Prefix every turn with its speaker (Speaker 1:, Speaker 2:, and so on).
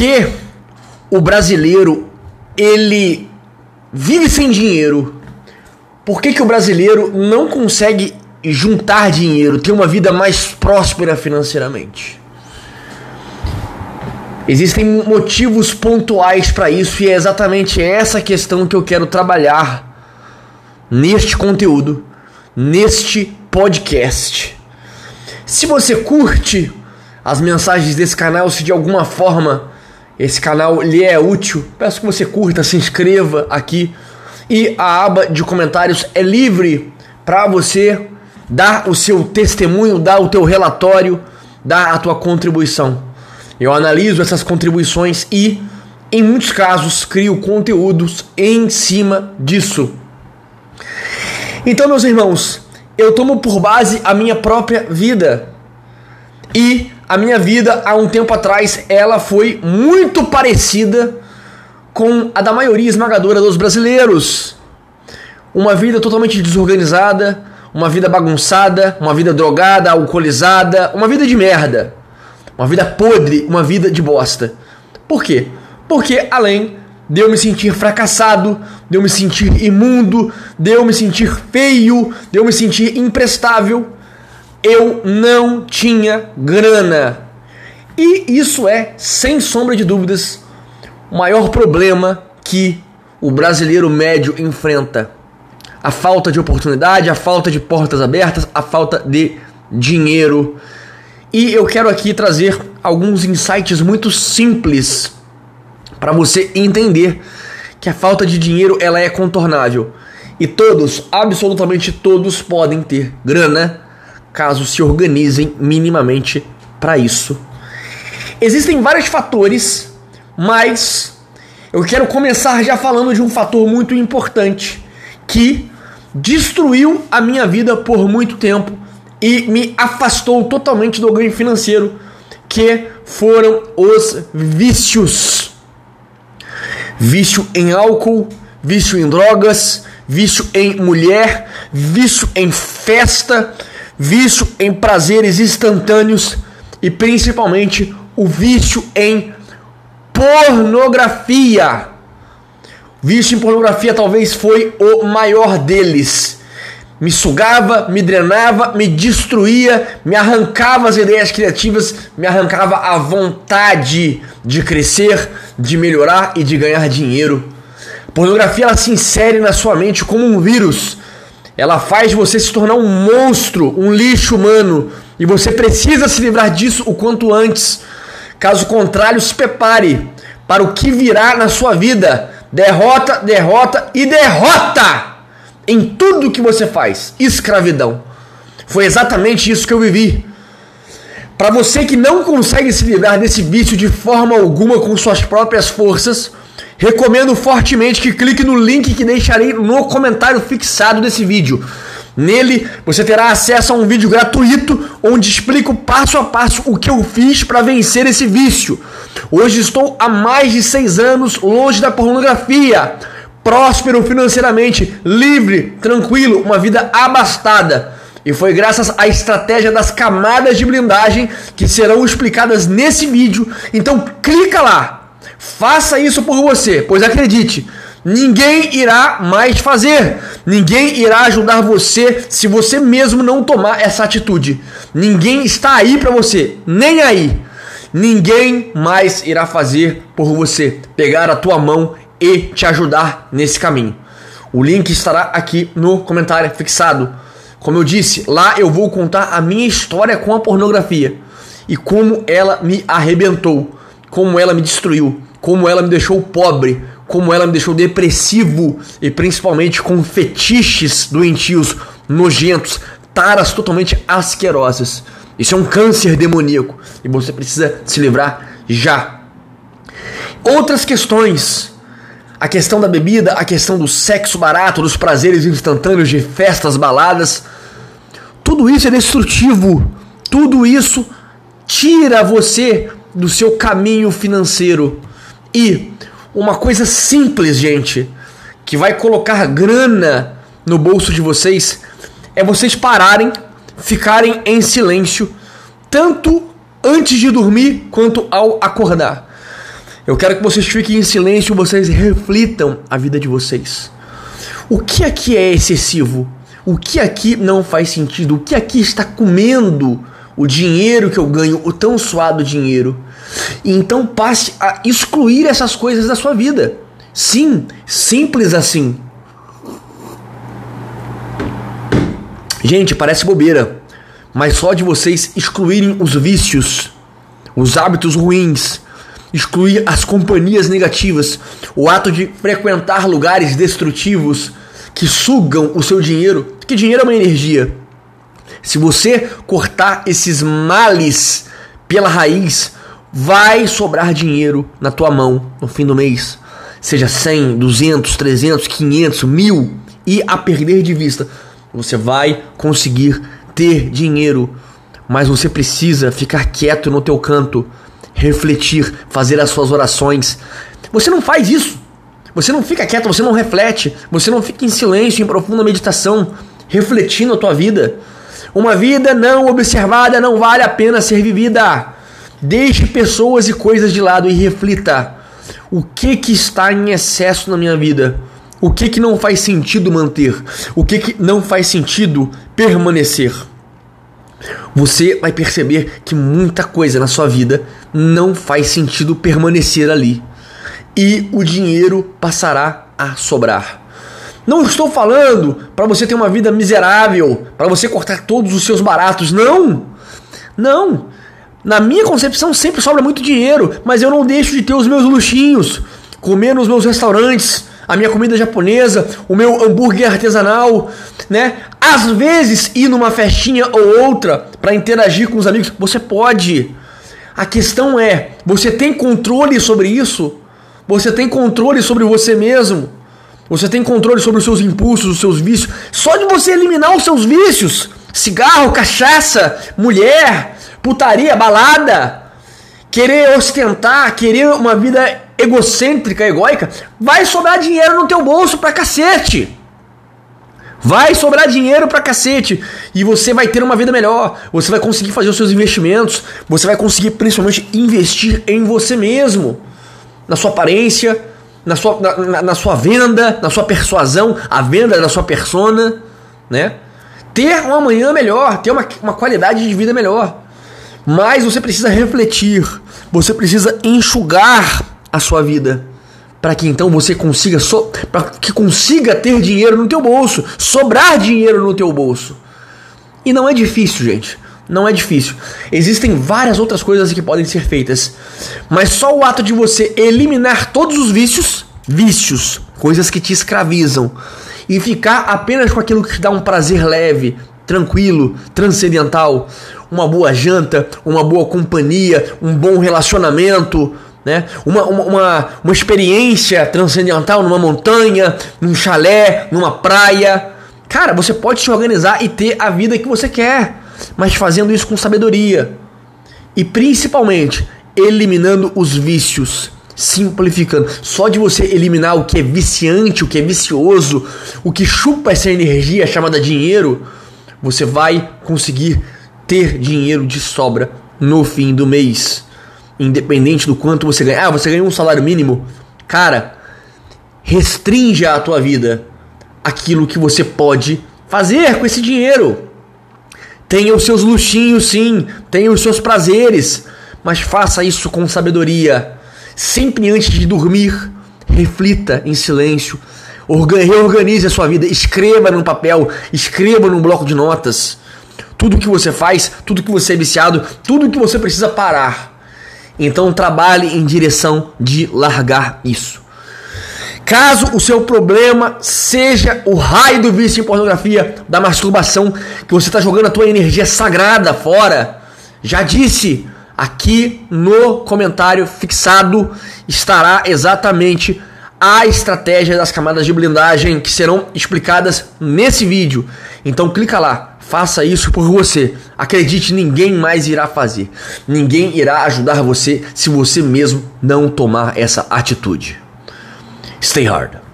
Speaker 1: que o brasileiro ele vive sem dinheiro? Por que, que o brasileiro não consegue juntar dinheiro, ter uma vida mais próspera financeiramente? Existem motivos pontuais para isso e é exatamente essa questão que eu quero trabalhar neste conteúdo, neste podcast. Se você curte as mensagens desse canal, se de alguma forma esse canal lhe é útil, peço que você curta, se inscreva aqui e a aba de comentários é livre para você dar o seu testemunho, dar o teu relatório, dar a tua contribuição. Eu analiso essas contribuições e, em muitos casos, crio conteúdos em cima disso. Então, meus irmãos, eu tomo por base a minha própria vida. E a minha vida, há um tempo atrás, ela foi muito parecida com a da maioria esmagadora dos brasileiros. Uma vida totalmente desorganizada, uma vida bagunçada, uma vida drogada, alcoolizada, uma vida de merda. Uma vida podre, uma vida de bosta. Por quê? Porque além de eu me sentir fracassado, de eu me sentir imundo, de eu me sentir feio, de eu me sentir imprestável, eu não tinha grana. E isso é, sem sombra de dúvidas, o maior problema que o brasileiro médio enfrenta. A falta de oportunidade, a falta de portas abertas, a falta de dinheiro. E eu quero aqui trazer alguns insights muito simples para você entender que a falta de dinheiro ela é contornável e todos, absolutamente todos podem ter grana caso se organizem minimamente para isso. Existem vários fatores, mas eu quero começar já falando de um fator muito importante que destruiu a minha vida por muito tempo e me afastou totalmente do ganho financeiro, que foram os vícios. Vício em álcool, vício em drogas, vício em mulher, vício em festa, vício em prazeres instantâneos e principalmente o vício em pornografia. Vício em pornografia talvez foi o maior deles me sugava, me drenava, me destruía, me arrancava as ideias criativas, me arrancava a vontade de crescer, de melhorar e de ganhar dinheiro. A pornografia ela se insere na sua mente como um vírus. Ela faz você se tornar um monstro, um lixo humano, e você precisa se livrar disso o quanto antes. Caso contrário, se prepare para o que virá na sua vida. Derrota, derrota e derrota! em tudo que você faz. Escravidão. Foi exatamente isso que eu vivi. Para você que não consegue se livrar desse vício de forma alguma com suas próprias forças, recomendo fortemente que clique no link que deixarei no comentário fixado desse vídeo. Nele você terá acesso a um vídeo gratuito onde explico passo a passo o que eu fiz para vencer esse vício. Hoje estou há mais de seis anos longe da pornografia próspero financeiramente, livre, tranquilo, uma vida abastada. E foi graças à estratégia das camadas de blindagem que serão explicadas nesse vídeo. Então clica lá, faça isso por você, pois acredite, ninguém irá mais fazer. Ninguém irá ajudar você se você mesmo não tomar essa atitude. Ninguém está aí para você, nem aí. Ninguém mais irá fazer por você. Pegar a tua mão e te ajudar nesse caminho. O link estará aqui no comentário fixado. Como eu disse, lá eu vou contar a minha história com a pornografia e como ela me arrebentou, como ela me destruiu, como ela me deixou pobre, como ela me deixou depressivo e principalmente com fetiches doentios, nojentos, taras totalmente asquerosas. Isso é um câncer demoníaco e você precisa se livrar já. Outras questões a questão da bebida, a questão do sexo barato, dos prazeres instantâneos de festas, baladas. Tudo isso é destrutivo. Tudo isso tira você do seu caminho financeiro. E uma coisa simples, gente, que vai colocar grana no bolso de vocês é vocês pararem, ficarem em silêncio, tanto antes de dormir quanto ao acordar. Eu quero que vocês fiquem em silêncio, vocês reflitam a vida de vocês. O que aqui é excessivo? O que aqui não faz sentido? O que aqui está comendo o dinheiro que eu ganho, o tão suado dinheiro? E então passe a excluir essas coisas da sua vida. Sim, simples assim. Gente, parece bobeira, mas só de vocês excluírem os vícios, os hábitos ruins, excluir as companhias negativas, o ato de frequentar lugares destrutivos que sugam o seu dinheiro, porque dinheiro é uma energia. Se você cortar esses males pela raiz, vai sobrar dinheiro na tua mão no fim do mês. Seja 100, 200, 300, 500, mil e a perder de vista. Você vai conseguir ter dinheiro, mas você precisa ficar quieto no teu canto refletir, fazer as suas orações. Você não faz isso. Você não fica quieto, você não reflete, você não fica em silêncio, em profunda meditação, refletindo a tua vida. Uma vida não observada não vale a pena ser vivida. Deixe pessoas e coisas de lado e reflita. O que que está em excesso na minha vida? O que que não faz sentido manter? O que que não faz sentido permanecer? você vai perceber que muita coisa na sua vida não faz sentido permanecer ali. E o dinheiro passará a sobrar. Não estou falando para você ter uma vida miserável, para você cortar todos os seus baratos. Não! Não! Na minha concepção sempre sobra muito dinheiro, mas eu não deixo de ter os meus luxinhos, comer nos meus restaurantes, a minha comida japonesa, o meu hambúrguer artesanal, né? Às vezes ir numa festinha ou outra para interagir com os amigos, você pode. A questão é, você tem controle sobre isso? Você tem controle sobre você mesmo? Você tem controle sobre os seus impulsos, os seus vícios? Só de você eliminar os seus vícios, cigarro, cachaça, mulher, putaria, balada, querer ostentar, querer uma vida egocêntrica, egóica, vai sobrar dinheiro no teu bolso pra cacete. Vai sobrar dinheiro pra cacete. E você vai ter uma vida melhor. Você vai conseguir fazer os seus investimentos. Você vai conseguir principalmente investir em você mesmo. Na sua aparência, na sua, na, na, sua venda, na sua persuasão, a venda da sua persona, né? Ter um amanhã melhor, ter uma, uma qualidade de vida melhor. Mas você precisa refletir, você precisa enxugar a sua vida para que então você consiga so, para que consiga ter dinheiro no teu bolso, sobrar dinheiro no teu bolso. E não é difícil, gente. Não é difícil. Existem várias outras coisas que podem ser feitas, mas só o ato de você eliminar todos os vícios, vícios, coisas que te escravizam, e ficar apenas com aquilo que te dá um prazer leve, tranquilo, transcendental, uma boa janta, uma boa companhia, um bom relacionamento, né? Uma, uma, uma, uma experiência transcendental numa montanha, num chalé, numa praia. Cara, você pode se organizar e ter a vida que você quer, mas fazendo isso com sabedoria. E principalmente, eliminando os vícios, simplificando. Só de você eliminar o que é viciante, o que é vicioso, o que chupa essa energia chamada dinheiro, você vai conseguir ter dinheiro de sobra no fim do mês independente do quanto você ganha. Ah, você ganha um salário mínimo? Cara, restringe a tua vida aquilo que você pode fazer com esse dinheiro. Tenha os seus luxinhos, sim, tenha os seus prazeres, mas faça isso com sabedoria. Sempre antes de dormir, reflita em silêncio, reorganize a sua vida, escreva num papel, escreva num bloco de notas. Tudo que você faz, tudo que você é viciado, tudo que você precisa parar então trabalhe em direção de largar isso. Caso o seu problema seja o raio do vício em pornografia, da masturbação, que você está jogando a tua energia sagrada fora, já disse aqui no comentário fixado estará exatamente a estratégia das camadas de blindagem que serão explicadas nesse vídeo. Então clica lá, Faça isso por você. Acredite, ninguém mais irá fazer. Ninguém irá ajudar você se você mesmo não tomar essa atitude. Stay hard.